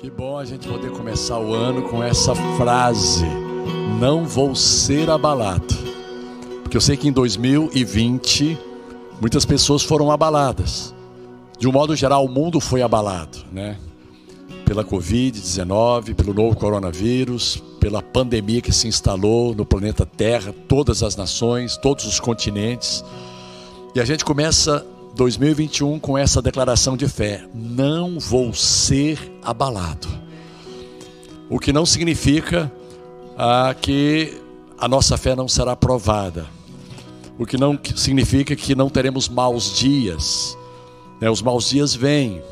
Que bom a gente poder começar o ano com essa frase: Não vou ser abalado. Porque eu sei que em 2020 muitas pessoas foram abaladas. De um modo geral, o mundo foi abalado, né? Pela Covid-19, pelo novo coronavírus, pela pandemia que se instalou no planeta Terra, todas as nações, todos os continentes. E a gente começa 2021 com essa declaração de fé: não vou ser abalado. O que não significa ah, que a nossa fé não será provada. O que não significa que não teremos maus dias. Né? Os maus dias vêm,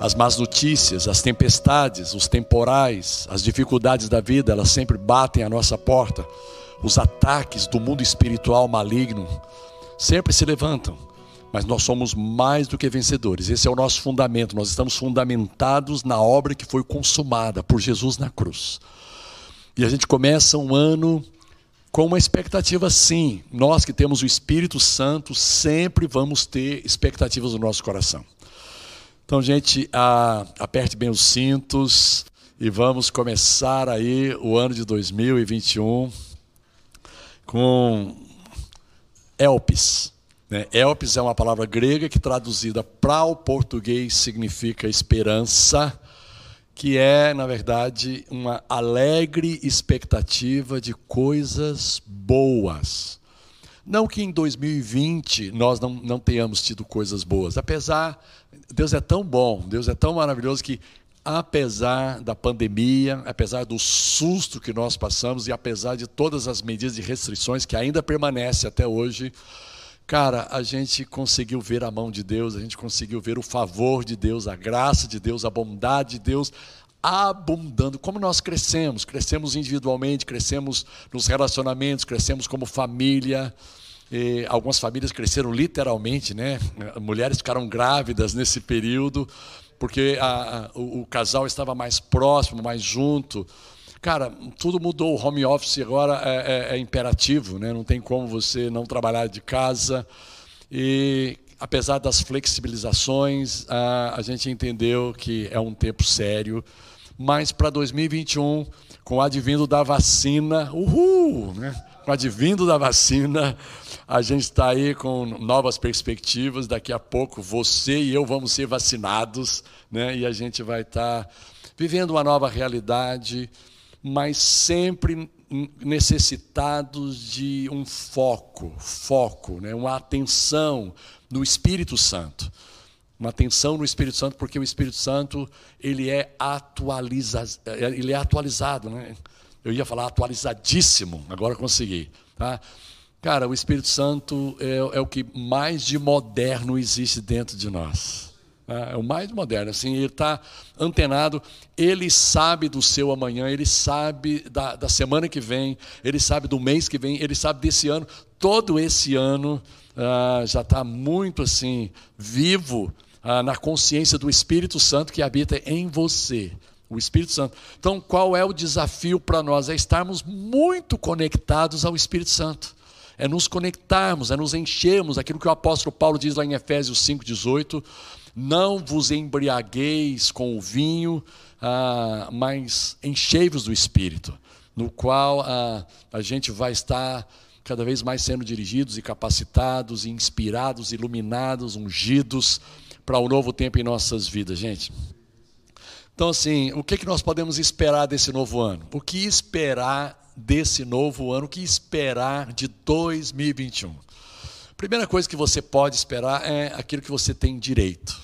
as más notícias, as tempestades, os temporais, as dificuldades da vida, elas sempre batem à nossa porta. Os ataques do mundo espiritual maligno sempre se levantam mas nós somos mais do que vencedores. Esse é o nosso fundamento. Nós estamos fundamentados na obra que foi consumada por Jesus na cruz. E a gente começa um ano com uma expectativa, sim. Nós que temos o Espírito Santo sempre vamos ter expectativas no nosso coração. Então, gente, aperte bem os cintos e vamos começar aí o ano de 2021 com Elpis. Né? Elpis é uma palavra grega que traduzida para o português significa esperança, que é, na verdade, uma alegre expectativa de coisas boas. Não que em 2020 nós não, não tenhamos tido coisas boas, apesar, Deus é tão bom, Deus é tão maravilhoso que, apesar da pandemia, apesar do susto que nós passamos e apesar de todas as medidas de restrições que ainda permanecem até hoje, Cara, a gente conseguiu ver a mão de Deus, a gente conseguiu ver o favor de Deus, a graça de Deus, a bondade de Deus abundando. Como nós crescemos, crescemos individualmente, crescemos nos relacionamentos, crescemos como família. E algumas famílias cresceram literalmente, né? Mulheres ficaram grávidas nesse período, porque a, a, o, o casal estava mais próximo, mais junto. Cara, tudo mudou. O home office agora é, é, é imperativo, né? não tem como você não trabalhar de casa. E apesar das flexibilizações, a, a gente entendeu que é um tempo sério. Mas para 2021, com o advindo da vacina, uhul! Né? Com o advindo da vacina, a gente está aí com novas perspectivas. Daqui a pouco você e eu vamos ser vacinados, né? e a gente vai estar tá vivendo uma nova realidade mas sempre necessitados de um foco, foco, né? uma atenção no Espírito Santo. Uma atenção no Espírito Santo, porque o Espírito Santo ele é, atualiza, ele é atualizado. Né? Eu ia falar atualizadíssimo, agora consegui. Tá? Cara, o Espírito Santo é, é o que mais de moderno existe dentro de nós. Né? É o mais moderno, assim, ele está antenado, ele sabe do seu amanhã, ele sabe da, da semana que vem, ele sabe do mês que vem, ele sabe desse ano, todo esse ano ah, já está muito assim, vivo ah, na consciência do Espírito Santo que habita em você. O Espírito Santo. Então, qual é o desafio para nós? É estarmos muito conectados ao Espírito Santo é nos conectarmos, é nos enchermos, aquilo que o apóstolo Paulo diz lá em Efésios 5,18, não vos embriagueis com o vinho, ah, mas enchei-vos do Espírito, no qual ah, a gente vai estar cada vez mais sendo dirigidos e capacitados, e inspirados, iluminados, ungidos para o um novo tempo em nossas vidas, gente. Então, assim, o que, que nós podemos esperar desse novo ano? O que esperar desse novo ano? O que esperar de 2021? Primeira coisa que você pode esperar é aquilo que você tem direito,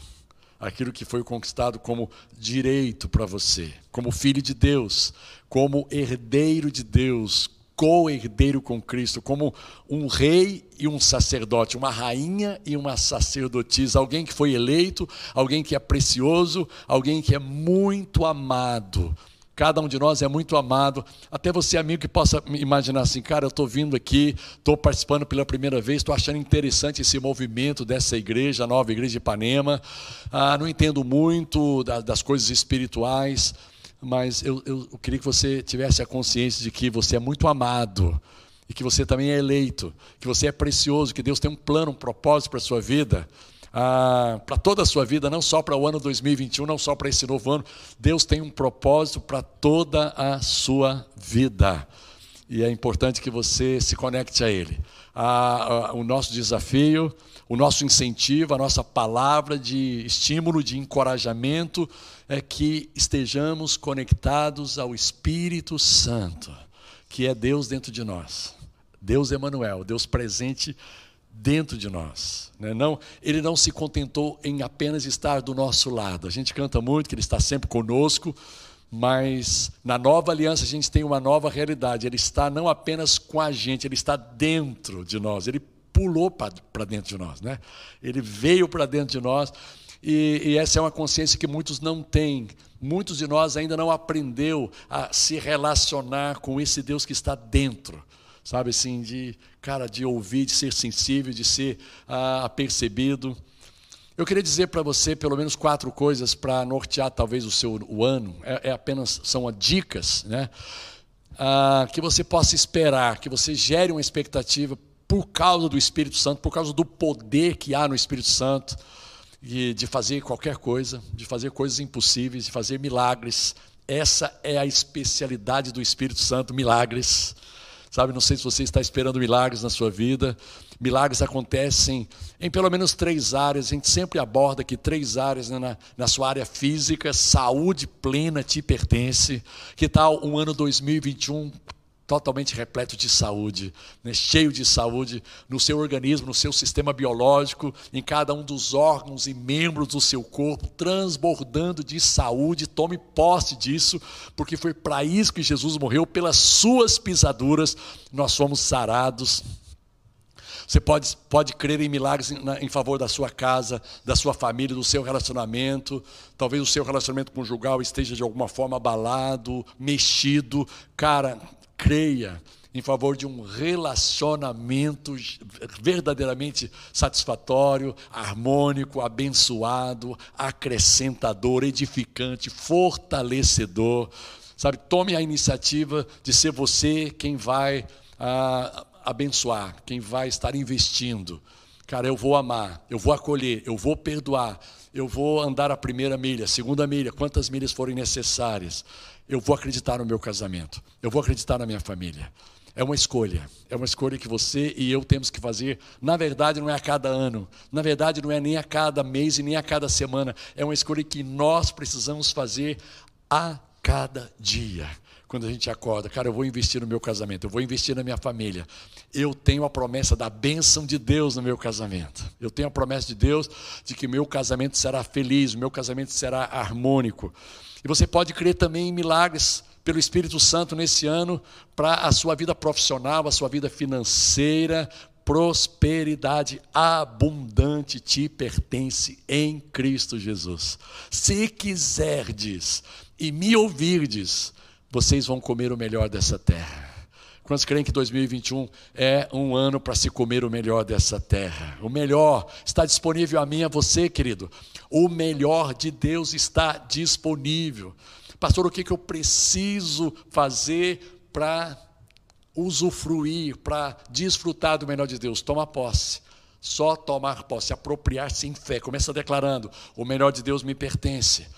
aquilo que foi conquistado como direito para você, como filho de Deus, como herdeiro de Deus, co-herdeiro com Cristo, como um rei e um sacerdote, uma rainha e uma sacerdotisa, alguém que foi eleito, alguém que é precioso, alguém que é muito amado Cada um de nós é muito amado. Até você, amigo, que possa imaginar assim, cara, eu estou vindo aqui, estou participando pela primeira vez, estou achando interessante esse movimento dessa igreja, a nova igreja de Ipanema. Ah, não entendo muito das coisas espirituais, mas eu, eu, eu queria que você tivesse a consciência de que você é muito amado e que você também é eleito, que você é precioso, que Deus tem um plano, um propósito para a sua vida. Ah, para toda a sua vida, não só para o ano 2021, não só para esse novo ano. Deus tem um propósito para toda a sua vida. E é importante que você se conecte a Ele. Ah, o nosso desafio, o nosso incentivo, a nossa palavra de estímulo, de encorajamento é que estejamos conectados ao Espírito Santo, que é Deus dentro de nós. Deus Emanuel, Deus presente dentro de nós. Né? Não, ele não se contentou em apenas estar do nosso lado. A gente canta muito que ele está sempre conosco, mas na nova aliança a gente tem uma nova realidade. Ele está não apenas com a gente, ele está dentro de nós. Ele pulou para dentro de nós, né? Ele veio para dentro de nós. E, e, essa é uma consciência que muitos não têm. Muitos de nós ainda não aprendeu a se relacionar com esse Deus que está dentro sabe assim, de, cara, de ouvir, de ser sensível, de ser ah, percebido. Eu queria dizer para você pelo menos quatro coisas para nortear talvez o seu o ano. É, é apenas são dicas, né? Ah, que você possa esperar, que você gere uma expectativa por causa do Espírito Santo, por causa do poder que há no Espírito Santo, de, de fazer qualquer coisa, de fazer coisas impossíveis, de fazer milagres. Essa é a especialidade do Espírito Santo, milagres. Sabe, não sei se você está esperando milagres na sua vida. Milagres acontecem em pelo menos três áreas. A gente sempre aborda aqui três áreas né? na, na sua área física. Saúde plena te pertence. Que tal um ano 2021 totalmente repleto de saúde, né? cheio de saúde no seu organismo, no seu sistema biológico, em cada um dos órgãos e membros do seu corpo, transbordando de saúde. Tome posse disso, porque foi para isso que Jesus morreu, pelas suas pisaduras nós fomos sarados. Você pode, pode crer em milagres em, em, favor da sua casa, da sua família, do seu relacionamento. Talvez o seu relacionamento conjugal esteja de alguma forma abalado, mexido. Cara, creia em favor de um relacionamento verdadeiramente satisfatório, harmônico, abençoado, acrescentador, edificante, fortalecedor. Sabe, tome a iniciativa de ser você quem vai ah, abençoar, quem vai estar investindo. Cara, eu vou amar, eu vou acolher, eu vou perdoar, eu vou andar a primeira milha, a segunda milha, quantas milhas forem necessárias eu vou acreditar no meu casamento, eu vou acreditar na minha família. É uma escolha, é uma escolha que você e eu temos que fazer. Na verdade, não é a cada ano, na verdade, não é nem a cada mês e nem a cada semana, é uma escolha que nós precisamos fazer a cada dia. Quando a gente acorda, cara, eu vou investir no meu casamento, eu vou investir na minha família. Eu tenho a promessa da bênção de Deus no meu casamento. Eu tenho a promessa de Deus de que meu casamento será feliz, meu casamento será harmônico. E você pode crer também em milagres pelo Espírito Santo nesse ano para a sua vida profissional, a sua vida financeira, prosperidade abundante te pertence em Cristo Jesus. Se quiserdes e me ouvirdes, vocês vão comer o melhor dessa terra. Quantos creem que 2021 é um ano para se comer o melhor dessa terra? O melhor está disponível a mim a você, querido. O melhor de Deus está disponível. Pastor, o que, que eu preciso fazer para usufruir, para desfrutar do melhor de Deus? Toma posse. Só tomar posse, apropriar-se em fé. Começa declarando: o melhor de Deus me pertence.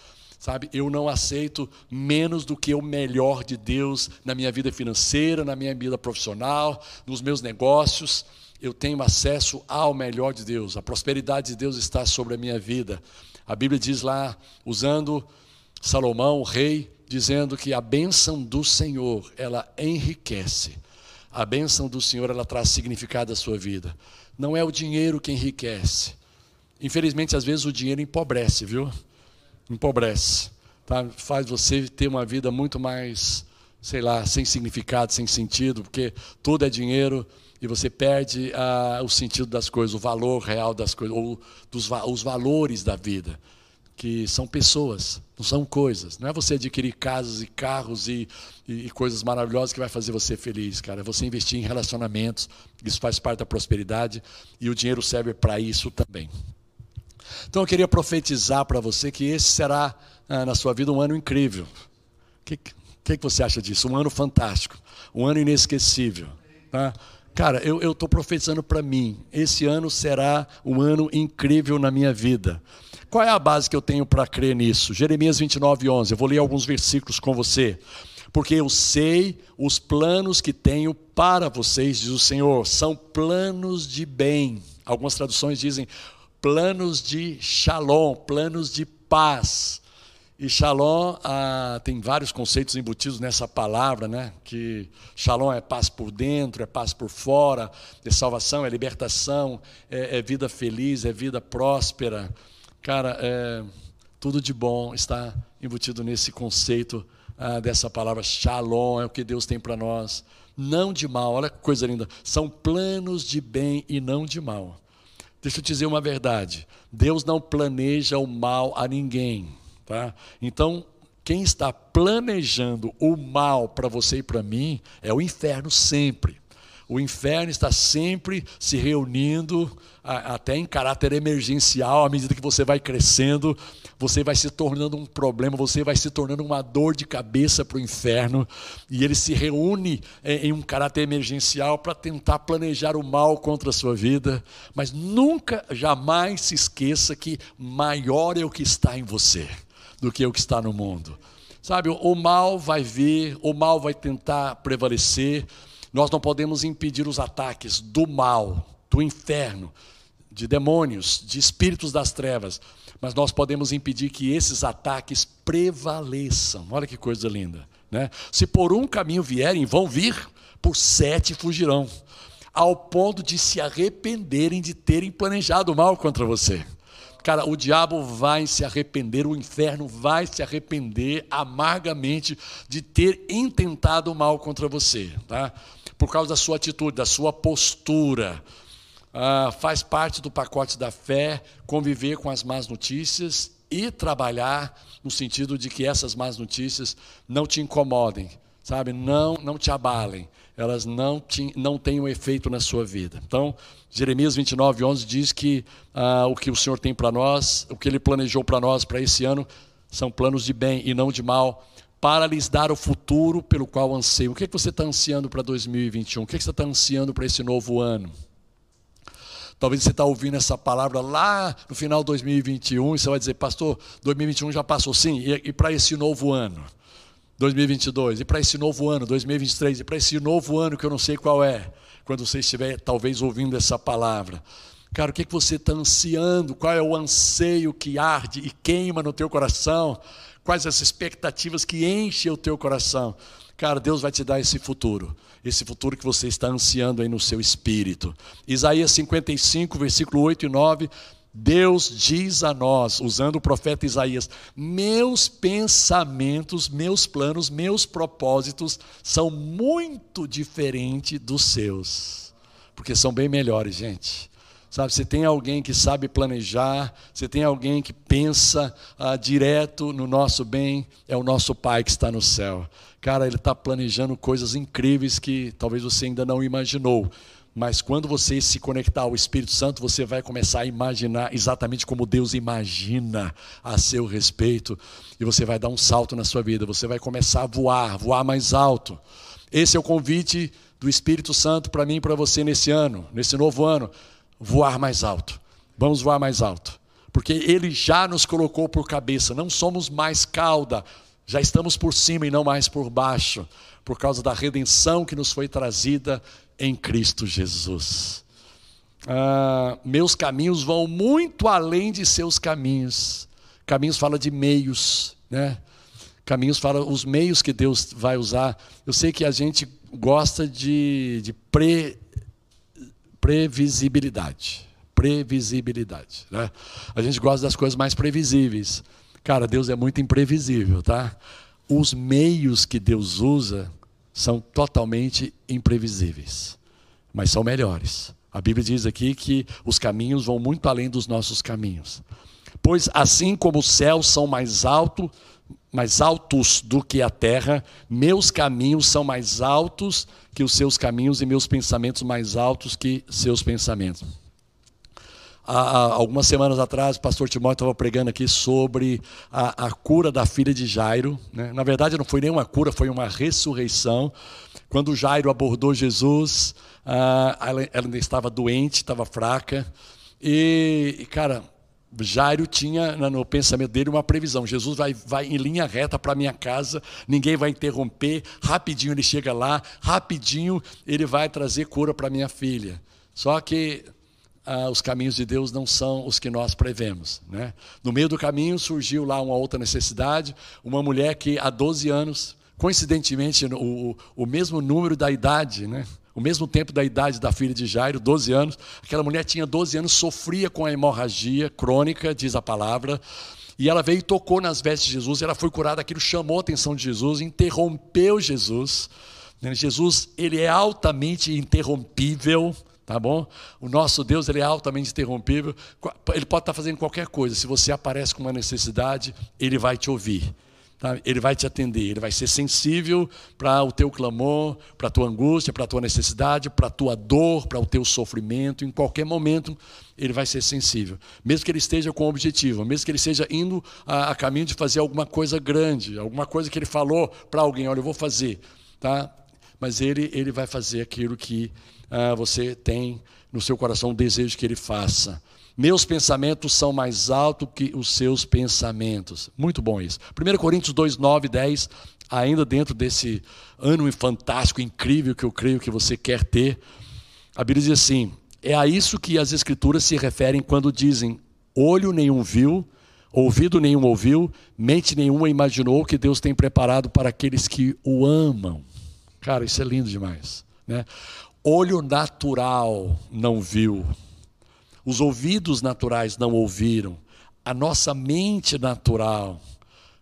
Sabe, eu não aceito menos do que o melhor de Deus na minha vida financeira, na minha vida profissional, nos meus negócios. Eu tenho acesso ao melhor de Deus. A prosperidade de Deus está sobre a minha vida. A Bíblia diz lá, usando Salomão, o rei, dizendo que a bênção do Senhor, ela enriquece. A bênção do Senhor, ela traz significado à sua vida. Não é o dinheiro que enriquece. Infelizmente, às vezes o dinheiro empobrece, viu? Empobrece, tá? faz você ter uma vida muito mais, sei lá, sem significado, sem sentido, porque tudo é dinheiro e você perde ah, o sentido das coisas, o valor real das coisas, ou dos, os valores da vida, que são pessoas, não são coisas. Não é você adquirir casas e carros e, e, e coisas maravilhosas que vai fazer você feliz, cara. É você investir em relacionamentos, isso faz parte da prosperidade e o dinheiro serve para isso também. Então eu queria profetizar para você que esse será ah, na sua vida um ano incrível. O que, que, que, você acha disso? Um ano fantástico, um ano inesquecível. Tá? Cara, eu estou profetizando para mim. Esse ano será um ano incrível na minha vida. Qual é a base que eu tenho para crer nisso? Jeremias 29, 11. Eu vou ler alguns versículos com você. Porque eu sei os planos que tenho para vocês, diz o Senhor, são planos de bem. Algumas traduções dizem planos de shalom, planos de paz. E shalom ah, tem vários conceitos embutidos nessa palavra, né? Que shalom é paz por dentro, é paz por fora, é salvação, é libertação, é, é vida feliz, é vida próspera. Cara, é, tudo de bom está embutido nesse conceito ah, dessa palavra shalom, é o que Deus tem para nós. Não de mal, olha que coisa linda. São planos de bem e não de mal. Deixa eu te dizer uma verdade: Deus não planeja o mal a ninguém. Tá? Então, quem está planejando o mal para você e para mim é o inferno sempre. O inferno está sempre se reunindo, até em caráter emergencial, à medida que você vai crescendo, você vai se tornando um problema, você vai se tornando uma dor de cabeça para o inferno, e ele se reúne em um caráter emergencial para tentar planejar o mal contra a sua vida, mas nunca, jamais se esqueça que maior é o que está em você do que o que está no mundo. Sabe, o mal vai vir, o mal vai tentar prevalecer, nós não podemos impedir os ataques do mal, do inferno, de demônios, de espíritos das trevas, mas nós podemos impedir que esses ataques prevaleçam. Olha que coisa linda. Né? Se por um caminho vierem, vão vir, por sete fugirão, ao ponto de se arrependerem de terem planejado mal contra você. Cara, o diabo vai se arrepender, o inferno vai se arrepender amargamente de ter intentado mal contra você, tá? Por causa da sua atitude, da sua postura. Ah, faz parte do pacote da fé conviver com as más notícias e trabalhar no sentido de que essas más notícias não te incomodem, sabe? Não, não te abalem, elas não, te, não tenham efeito na sua vida. Então, Jeremias 29, 11 diz que ah, o que o Senhor tem para nós, o que Ele planejou para nós para esse ano, são planos de bem e não de mal, para lhes dar o futuro pelo qual anseio. O que, é que você está ansiando para 2021? O que, é que você está ansiando para esse novo ano? Talvez você está ouvindo essa palavra lá no final de 2021 e você vai dizer, pastor, 2021 já passou sim, e, e para esse novo ano? 2022, e para esse novo ano, 2023, e para esse novo ano que eu não sei qual é, quando você estiver talvez ouvindo essa palavra. Cara, o que, é que você está ansiando? Qual é o anseio que arde e queima no teu coração? Quais as expectativas que enchem o teu coração? Cara, Deus vai te dar esse futuro, esse futuro que você está ansiando aí no seu espírito. Isaías 55, versículo 8 e 9. Deus diz a nós, usando o profeta Isaías: Meus pensamentos, meus planos, meus propósitos são muito diferentes dos seus, porque são bem melhores, gente. Sabe, você tem alguém que sabe planejar, você tem alguém que pensa ah, direto no nosso bem, é o nosso Pai que está no céu. Cara, Ele está planejando coisas incríveis que talvez você ainda não imaginou. Mas quando você se conectar ao Espírito Santo, você vai começar a imaginar exatamente como Deus imagina a seu respeito. E você vai dar um salto na sua vida, você vai começar a voar, voar mais alto. Esse é o convite do Espírito Santo para mim e para você nesse ano, nesse novo ano voar mais alto. Vamos voar mais alto. Porque Ele já nos colocou por cabeça, não somos mais cauda, já estamos por cima e não mais por baixo, por causa da redenção que nos foi trazida em Cristo Jesus. Ah, meus caminhos vão muito além de seus caminhos. Caminhos fala de meios, né? Caminhos fala os meios que Deus vai usar. Eu sei que a gente gosta de, de pre, previsibilidade. Previsibilidade. Né? A gente gosta das coisas mais previsíveis. Cara, Deus é muito imprevisível, tá? Os meios que Deus usa são totalmente imprevisíveis, mas são melhores. A Bíblia diz aqui que os caminhos vão muito além dos nossos caminhos. Pois assim como os céus são mais altos mais altos do que a terra, meus caminhos são mais altos que os seus caminhos e meus pensamentos mais altos que seus pensamentos. há, algumas semanas atrás, o pastor Timóteo estava pregando aqui sobre a, a cura da filha de Jairo. Né? Na verdade, não foi nenhuma cura, foi uma ressurreição. Quando Jairo abordou Jesus, ah, ela, ela ainda estava doente, estava fraca. E, cara, Jairo tinha no pensamento dele uma previsão: Jesus vai, vai em linha reta para minha casa, ninguém vai interromper, rapidinho ele chega lá, rapidinho ele vai trazer cura para minha filha. Só que ah, os caminhos de Deus não são os que nós prevemos. Né? No meio do caminho surgiu lá uma outra necessidade, uma mulher que há 12 anos, coincidentemente o, o mesmo número da idade, né? O mesmo tempo da idade da filha de Jairo, 12 anos. Aquela mulher tinha 12 anos, sofria com a hemorragia crônica, diz a palavra. E ela veio e tocou nas vestes de Jesus, ela foi curada, aquilo chamou a atenção de Jesus, interrompeu Jesus. Jesus, ele é altamente interrompível, tá bom? O nosso Deus, ele é altamente interrompível. Ele pode estar fazendo qualquer coisa. Se você aparece com uma necessidade, ele vai te ouvir. Tá? Ele vai te atender, ele vai ser sensível para o teu clamor, para a tua angústia, para a tua necessidade, para a tua dor, para o teu sofrimento. Em qualquer momento, ele vai ser sensível. Mesmo que ele esteja com objetivo, mesmo que ele esteja indo a, a caminho de fazer alguma coisa grande, alguma coisa que ele falou para alguém: olha, eu vou fazer. Tá? Mas ele, ele vai fazer aquilo que ah, você tem no seu coração o desejo que ele faça. Meus pensamentos são mais altos que os seus pensamentos. Muito bom isso. 1 Coríntios 2, 9 10, ainda dentro desse ano fantástico, incrível que eu creio que você quer ter, a Bíblia diz assim: é a isso que as Escrituras se referem quando dizem: olho nenhum viu, ouvido nenhum ouviu, mente nenhuma imaginou que Deus tem preparado para aqueles que o amam. Cara, isso é lindo demais. Né? Olho natural não viu os ouvidos naturais não ouviram, a nossa mente natural,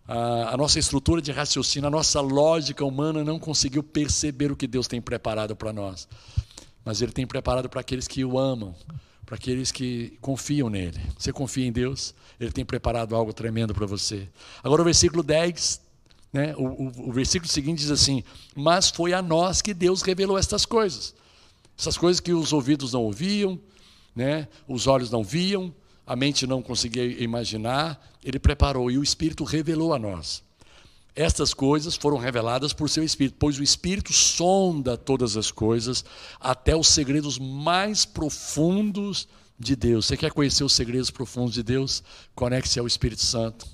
a, a, nossa estrutura de raciocínio, a nossa lógica humana não conseguiu perceber o que Deus tem preparado para nós. Mas Ele tem preparado para aqueles que o amam, para aqueles que confiam nele. Você confia em Deus? Ele tem preparado algo tremendo para você. Agora o versículo 10, né, o, o, o versículo seguinte diz assim: Mas foi a nós que Deus revelou estas coisas. Essas coisas que os ouvidos não ouviam, né? os olhos não viam, a mente não conseguia imaginar, ele preparou e o Espírito revelou a nós. Estas coisas foram reveladas por seu Espírito, pois o Espírito sonda todas as coisas, até os segredos mais profundos de Deus. Você quer conhecer os segredos profundos de Deus? Conecte-se ao Espírito Santo.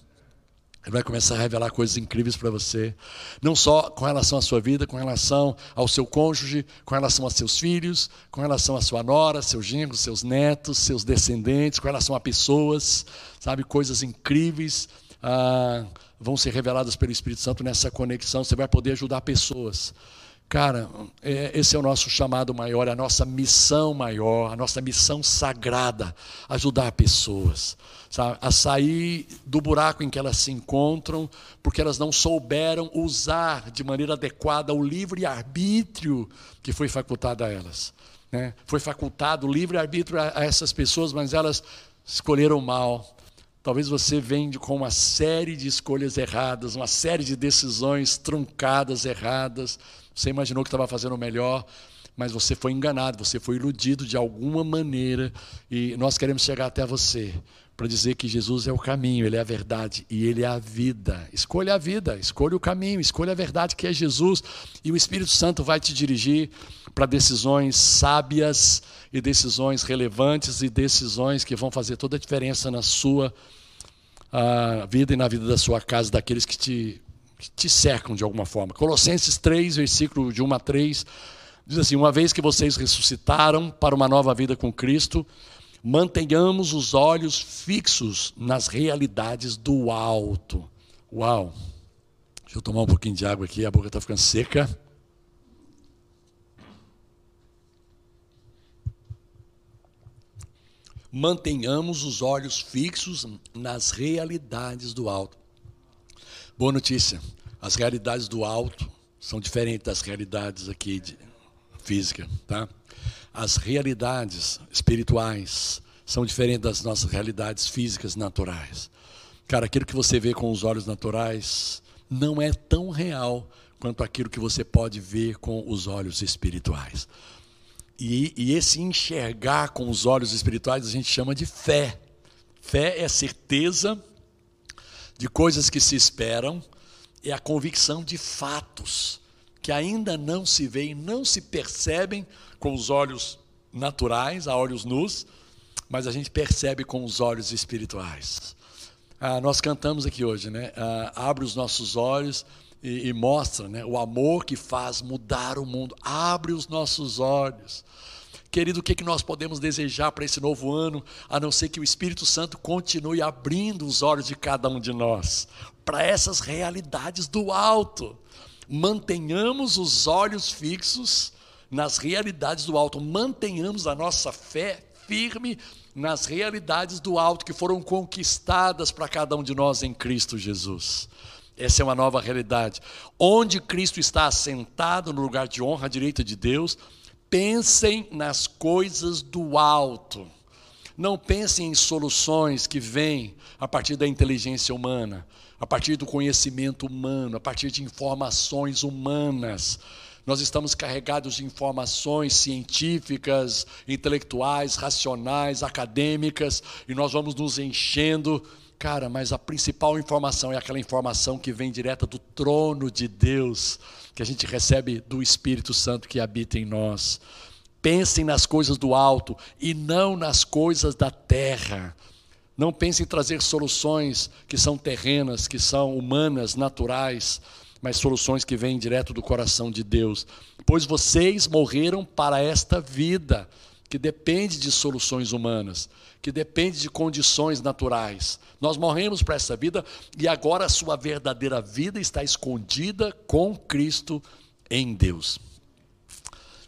Ele vai começar a revelar coisas incríveis para você. Não só com relação à sua vida, com relação ao seu cônjuge, com relação a seus filhos, com relação à sua nora, seus genros, seus netos, seus descendentes, com relação a pessoas, sabe? Coisas incríveis ah, vão ser reveladas pelo Espírito Santo nessa conexão. Você vai poder ajudar pessoas. Cara, é, esse é o nosso chamado maior, a nossa missão maior, a nossa missão sagrada, ajudar pessoas sabe, a sair do buraco em que elas se encontram, porque elas não souberam usar de maneira adequada o livre-arbítrio que foi facultado a elas. Né? Foi facultado o livre-arbítrio a, a essas pessoas, mas elas escolheram mal. Talvez você venha com uma série de escolhas erradas, uma série de decisões truncadas, erradas. Você imaginou que estava fazendo o melhor, mas você foi enganado, você foi iludido de alguma maneira, e nós queremos chegar até você para dizer que Jesus é o caminho, Ele é a verdade e Ele é a vida. Escolha a vida, escolha o caminho, escolha a verdade que é Jesus, e o Espírito Santo vai te dirigir para decisões sábias e decisões relevantes e decisões que vão fazer toda a diferença na sua uh, vida e na vida da sua casa, daqueles que te, que te cercam de alguma forma. Colossenses 3, versículo de 1 a 3, diz assim: Uma vez que vocês ressuscitaram para uma nova vida com Cristo, mantenhamos os olhos fixos nas realidades do alto. Uau! Deixa eu tomar um pouquinho de água aqui, a boca está ficando seca. Mantenhamos os olhos fixos nas realidades do alto. Boa notícia: as realidades do alto são diferentes das realidades aqui de física, tá? as realidades espirituais são diferentes das nossas realidades físicas naturais. Cara, aquilo que você vê com os olhos naturais não é tão real quanto aquilo que você pode ver com os olhos espirituais. E, e esse enxergar com os olhos espirituais a gente chama de fé. Fé é certeza de coisas que se esperam, é a convicção de fatos que ainda não se veem, não se percebem com os olhos naturais, a olhos nus, mas a gente percebe com os olhos espirituais. Ah, nós cantamos aqui hoje, né? Ah, abre os nossos olhos e, e mostra né? o amor que faz mudar o mundo. Abre os nossos olhos. Querido, o que, que nós podemos desejar para esse novo ano, a não ser que o Espírito Santo continue abrindo os olhos de cada um de nós para essas realidades do alto. Mantenhamos os olhos fixos nas realidades do alto, mantenhamos a nossa fé firme nas realidades do alto que foram conquistadas para cada um de nós em Cristo Jesus. Essa é uma nova realidade. Onde Cristo está assentado no lugar de honra à direita de Deus, pensem nas coisas do alto. Não pensem em soluções que vêm a partir da inteligência humana, a partir do conhecimento humano, a partir de informações humanas. Nós estamos carregados de informações científicas, intelectuais, racionais, acadêmicas, e nós vamos nos enchendo Cara, mas a principal informação é aquela informação que vem direta do trono de Deus, que a gente recebe do Espírito Santo que habita em nós. Pensem nas coisas do alto e não nas coisas da terra. Não pensem em trazer soluções que são terrenas, que são humanas, naturais, mas soluções que vêm direto do coração de Deus. Pois vocês morreram para esta vida que depende de soluções humanas, que depende de condições naturais. Nós morremos para essa vida e agora a sua verdadeira vida está escondida com Cristo em Deus.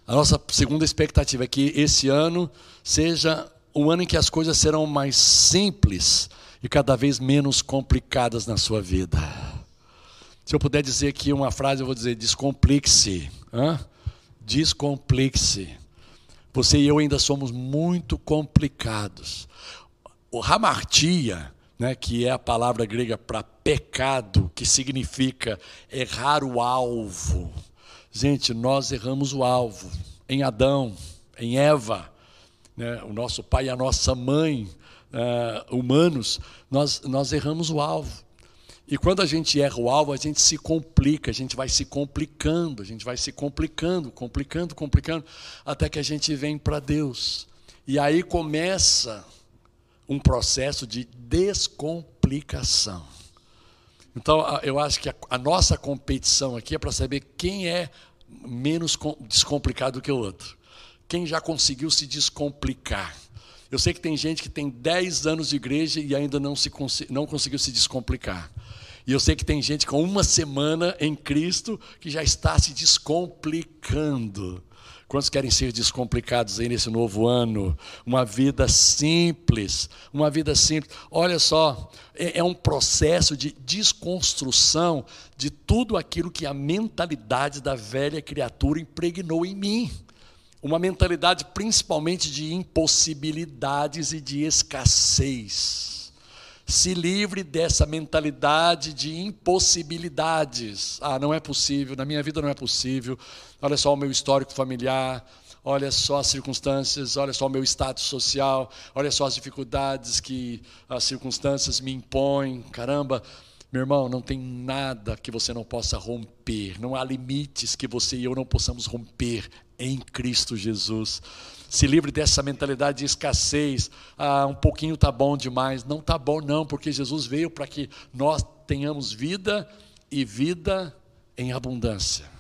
A nossa segunda expectativa é que esse ano seja um ano em que as coisas serão mais simples e cada vez menos complicadas na sua vida. Se eu puder dizer aqui uma frase, eu vou dizer: descomplique-se. Descomplique-se. Você e eu ainda somos muito complicados. O hamartia, né, que é a palavra grega para pecado, que significa errar o alvo. Gente, nós erramos o alvo em Adão, em Eva, né, o nosso pai e a nossa mãe, uh, humanos, nós, nós erramos o alvo. E quando a gente erra o alvo, a gente se complica, a gente vai se complicando, a gente vai se complicando, complicando, complicando, até que a gente vem para Deus. E aí começa um processo de descomplicação. Então, eu acho que a, nossa competição aqui é para saber quem é menos descomplicado que o outro. Quem já conseguiu se descomplicar. Eu sei que tem gente que tem 10 anos de igreja e ainda não, se, não conseguiu se descomplicar. E eu sei que tem gente com uma semana em Cristo que já está se descomplicando. Quantos querem ser descomplicados aí nesse novo ano? Uma vida simples, uma vida simples. Olha só, é, é, um processo de desconstrução de tudo aquilo que a mentalidade da velha criatura impregnou em mim. Uma mentalidade principalmente de impossibilidades e de escassez se livre dessa mentalidade de impossibilidades. Ah, não é possível, na minha vida não é possível. Olha só o meu histórico familiar, olha só as circunstâncias, olha só o meu status social, olha só as dificuldades que as circunstâncias me impõem. Caramba, meu irmão, não tem nada que você não possa romper, não há limites que você e eu não possamos romper em Cristo Jesus se livre dessa mentalidade de escassez. Ah, um pouquinho está bom demais. Não está bom, não, porque Jesus veio para que nós tenhamos vida e vida em abundância.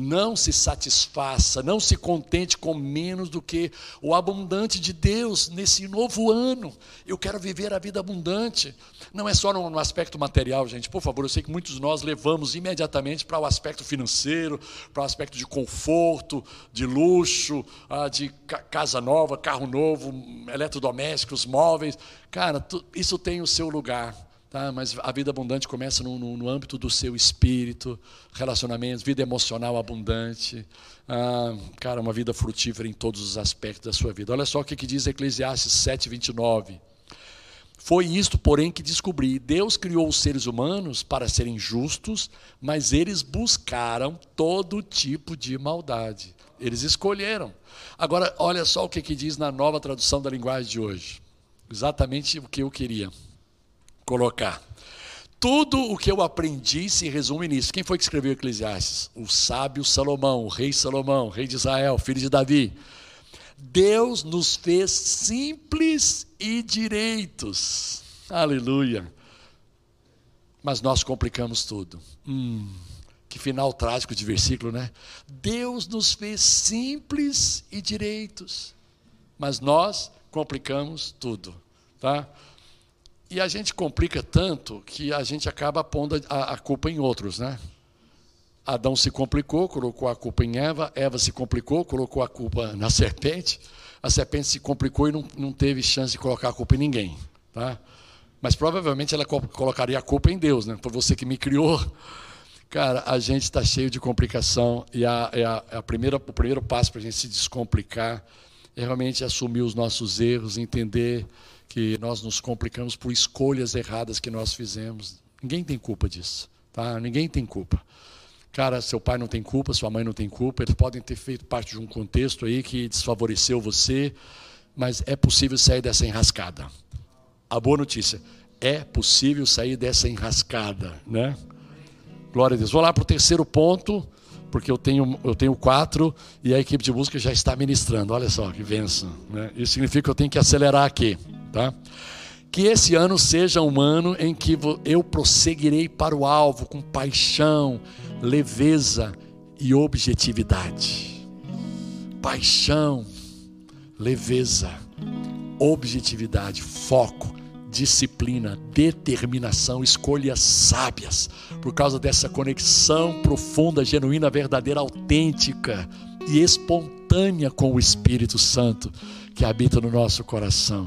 Não se satisfaça, não se contente com menos do que o abundante de Deus nesse novo ano. Eu quero viver a vida abundante. Não é só no, aspecto material, gente. Por favor, eu sei que muitos de nós levamos imediatamente para o aspecto financeiro, para o aspecto de conforto, de luxo, ah, de casa nova, carro novo, eletrodomésticos, móveis. Cara, isso tem o seu lugar. Tá? Mas a vida abundante começa no, no, no âmbito do seu espírito, relacionamentos, vida emocional abundante. Ah, cara, uma vida frutífera em todos os aspectos da sua vida. Olha só o que, que diz Eclesiastes 7, 29. Foi isto, porém, que descobri: Deus criou os seres humanos para serem justos, mas eles buscaram todo tipo de maldade. Eles escolheram. Agora, olha só o que, que diz na nova tradução da linguagem de hoje. Exatamente o que eu queria colocar. Tudo o que eu aprendi se resume nisso. Quem foi que escreveu Eclesiastes? O sábio Salomão, o rei Salomão, rei de Israel, filho de Davi. Deus nos fez simples e direitos. Aleluia. Mas nós complicamos tudo. Hum, que final trágico de versículo, né? Deus nos fez simples e direitos. Mas nós complicamos tudo, tá? E a gente complica tanto que a gente acaba pondo a, a culpa em outros, né? Adão se complicou, colocou a culpa em Eva, Eva se complicou, colocou a culpa na serpente, a serpente se complicou e não, não teve chance de colocar a culpa em ninguém. Tá? Mas provavelmente ela colocaria a culpa em Deus, né? Foi você que me criou. Cara, a gente está cheio de complicação e a, a, a primeira, o primeiro passo para a gente se descomplicar é realmente assumir os nossos erros, entender que nós nos complicamos por escolhas erradas que nós fizemos. Ninguém tem culpa disso, tá? Ninguém tem culpa. Cara, seu pai não tem culpa, sua mãe não tem culpa, eles podem ter feito parte de um contexto aí que desfavoreceu você, mas é possível sair dessa enrascada. A boa notícia, é possível sair dessa enrascada, né? Glória a Deus. Vou lá para o terceiro ponto, porque eu tenho, eu tenho quatro e a equipe de música já está ministrando. Olha só que benção. Né? Isso significa que eu tenho que acelerar aqui. Tá? Que esse ano seja um ano em que eu prosseguirei para o alvo com paixão, leveza e objetividade. Paixão, leveza, objetividade, foco, disciplina, determinação, escolhas sábias, por causa dessa conexão profunda, genuína, verdadeira, autêntica e espontânea com o Espírito Santo que habita no nosso coração.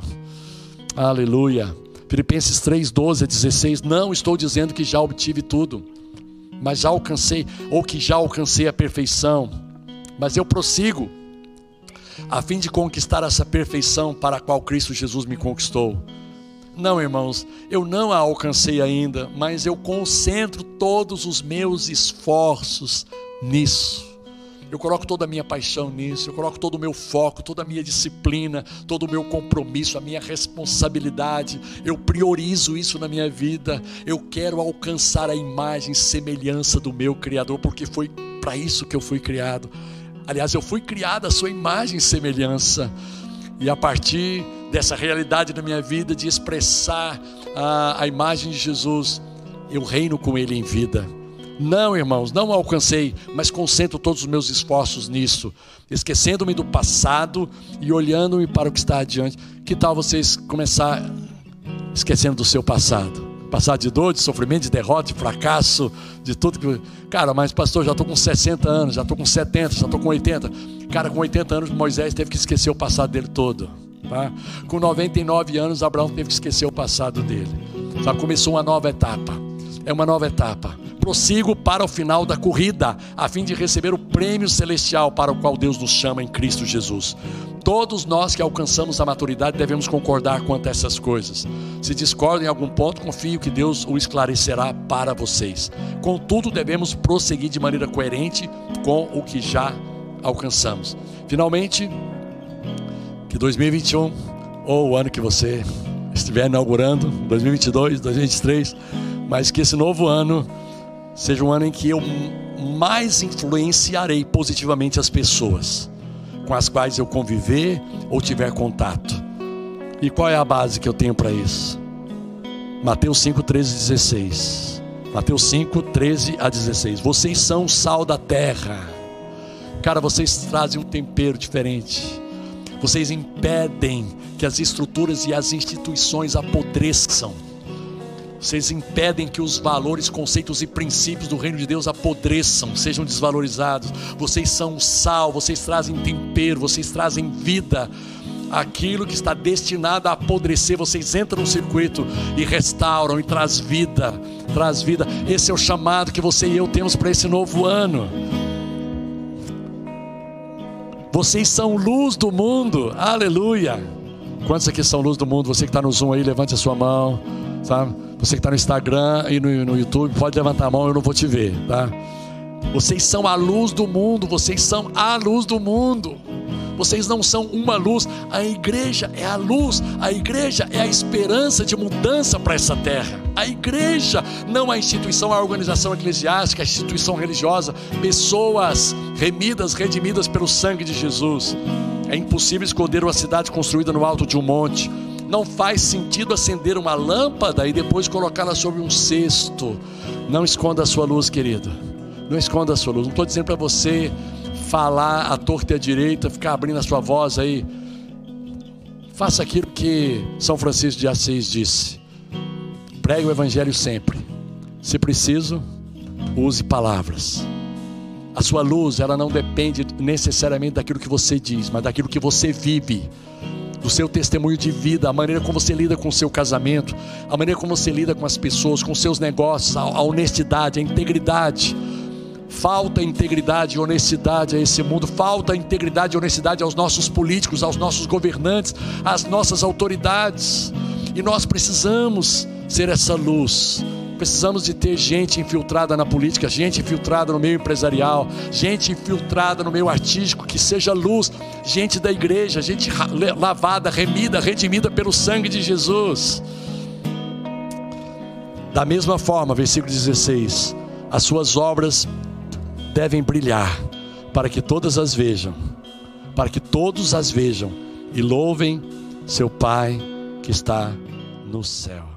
Aleluia. Filipenses 3, 12 a 16. Não estou dizendo que já obtive tudo, mas já alcancei, ou que já alcancei a perfeição, mas eu prossigo, a fim de conquistar essa perfeição para a qual Cristo Jesus me conquistou. Não, irmãos, eu não a alcancei ainda, mas eu concentro todos os meus esforços nisso. Eu coloco toda a minha paixão nisso, eu coloco todo o meu foco, toda a minha disciplina, todo o meu compromisso, a minha responsabilidade. Eu priorizo isso na minha vida. Eu quero alcançar a imagem e semelhança do meu Criador, porque foi para isso que eu fui criado. Aliás, eu fui criado à sua imagem e semelhança. E a partir dessa realidade na minha vida, de expressar a, a imagem de Jesus, eu reino com Ele em vida. Não, irmãos, não alcancei, mas concentro todos os meus esforços nisso, esquecendo-me do passado e olhando-me para o que está adiante. Que tal vocês começar esquecendo do seu passado? Passado de dor, de sofrimento, de derrota, de fracasso, de tudo que. Cara, mas pastor, já estou com 60 anos, já estou com 70, já estou com 80. Cara, com 80 anos, Moisés teve que esquecer o passado dele todo. Tá? Com 99 anos, Abraão teve que esquecer o passado dele. Já começou uma nova etapa. É uma nova etapa prossigo para o final da corrida, a fim de receber o prêmio celestial para o qual Deus nos chama em Cristo Jesus. Todos nós que alcançamos a maturidade devemos concordar quanto a essas coisas. Se discordam em algum ponto, confio que Deus o esclarecerá para vocês. Contudo, devemos prosseguir de maneira coerente com o que já alcançamos. Finalmente, que 2021, ou o ano que você estiver inaugurando, 2022, 2023, mas que esse novo ano seja um ano em que eu mais influenciarei positivamente as pessoas com as quais eu conviver ou tiver contato. E qual é a base que eu tenho para isso? Mateus 5, 13 16. Mateus 5, 13 a 16. Vocês são o sal da terra. Cara, vocês trazem um tempero diferente. Vocês impedem que as estruturas e as instituições apodreçam vocês impedem que os valores, conceitos e princípios do reino de Deus apodreçam, sejam desvalorizados. Vocês são sal, vocês trazem tempero, vocês trazem vida. Aquilo que está destinado a apodrecer, vocês entram no circuito e restauram e traz vida, traz vida. Esse é o chamado que você e eu temos para esse novo ano. Vocês são luz do mundo. Aleluia. Quantos aqui são luz do mundo? Você que está no Zoom aí, levante a sua mão, sabe? Você que está no Instagram e no, no YouTube, pode levantar a mão, eu não vou te ver, tá? Vocês são a luz do mundo, vocês são a luz do mundo. Vocês não são uma luz, a igreja é a luz, a igreja é a esperança de mudança para essa terra. A igreja, não a instituição, a organização eclesiástica, a instituição religiosa, pessoas remidas, redimidas pelo sangue de Jesus. É impossível esconder uma cidade construída no alto de um monte. Não faz sentido acender uma lâmpada e depois colocá-la sobre um cesto. Não esconda a sua luz, querido. Não esconda a sua luz. Não estou dizendo para você falar à torta e à direita, ficar abrindo a sua voz aí. Faça aquilo que São Francisco de Assis disse. Pregue o Evangelho sempre. Se preciso, use palavras. A sua luz, ela não depende necessariamente daquilo que você diz, mas daquilo que você vive. Do seu testemunho de vida, a maneira como você lida com o seu casamento, a maneira como você lida com as pessoas, com seus negócios, a honestidade, a integridade Falta integridade e honestidade a esse mundo, falta integridade e honestidade aos nossos políticos, aos nossos governantes, às nossas autoridades. E nós precisamos ser essa luz. Precisamos de ter gente infiltrada na política, gente infiltrada no meio empresarial, gente infiltrada no meio artístico, que seja luz, gente da igreja, gente lavada, remida, redimida pelo sangue de Jesus. Da mesma forma, versículo 16: as suas obras devem brilhar, para que todas as vejam, para que todos as vejam e louvem seu Pai que está no céu.